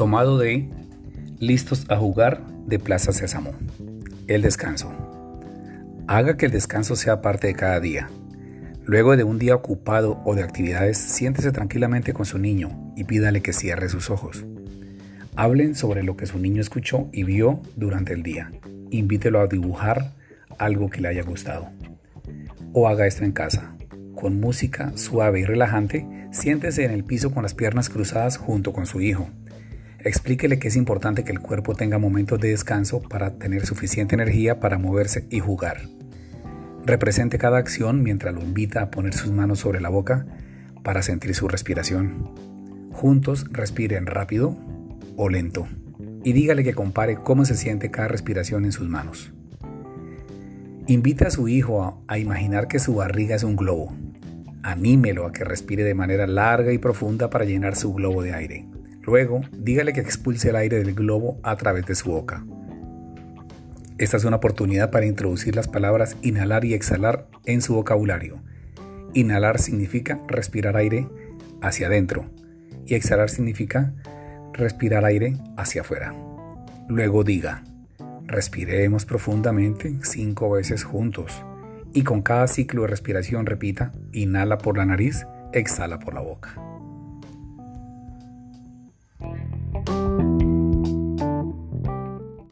Tomado de Listos a jugar de Plaza Sésamo. El descanso. Haga que el descanso sea parte de cada día. Luego de un día ocupado o de actividades, siéntese tranquilamente con su niño y pídale que cierre sus ojos. Hablen sobre lo que su niño escuchó y vio durante el día. Invítelo a dibujar algo que le haya gustado. O haga esto en casa. Con música suave y relajante, siéntese en el piso con las piernas cruzadas junto con su hijo. Explíquele que es importante que el cuerpo tenga momentos de descanso para tener suficiente energía para moverse y jugar. Represente cada acción mientras lo invita a poner sus manos sobre la boca para sentir su respiración. Juntos respiren rápido o lento y dígale que compare cómo se siente cada respiración en sus manos. Invita a su hijo a, a, imaginar que su barriga es un globo. Anímelo a que respire de manera larga y profunda para llenar su globo de aire. Luego, dígale que expulse el aire del globo a través de su boca. Esta es una oportunidad para introducir las palabras inhalar y exhalar en su vocabulario. Inhalar significa respirar aire hacia adentro y exhalar significa respirar aire hacia afuera. Luego diga, respiremos profundamente cinco veces juntos y con cada ciclo de respiración repita, inhala por la nariz, exhala por la boca.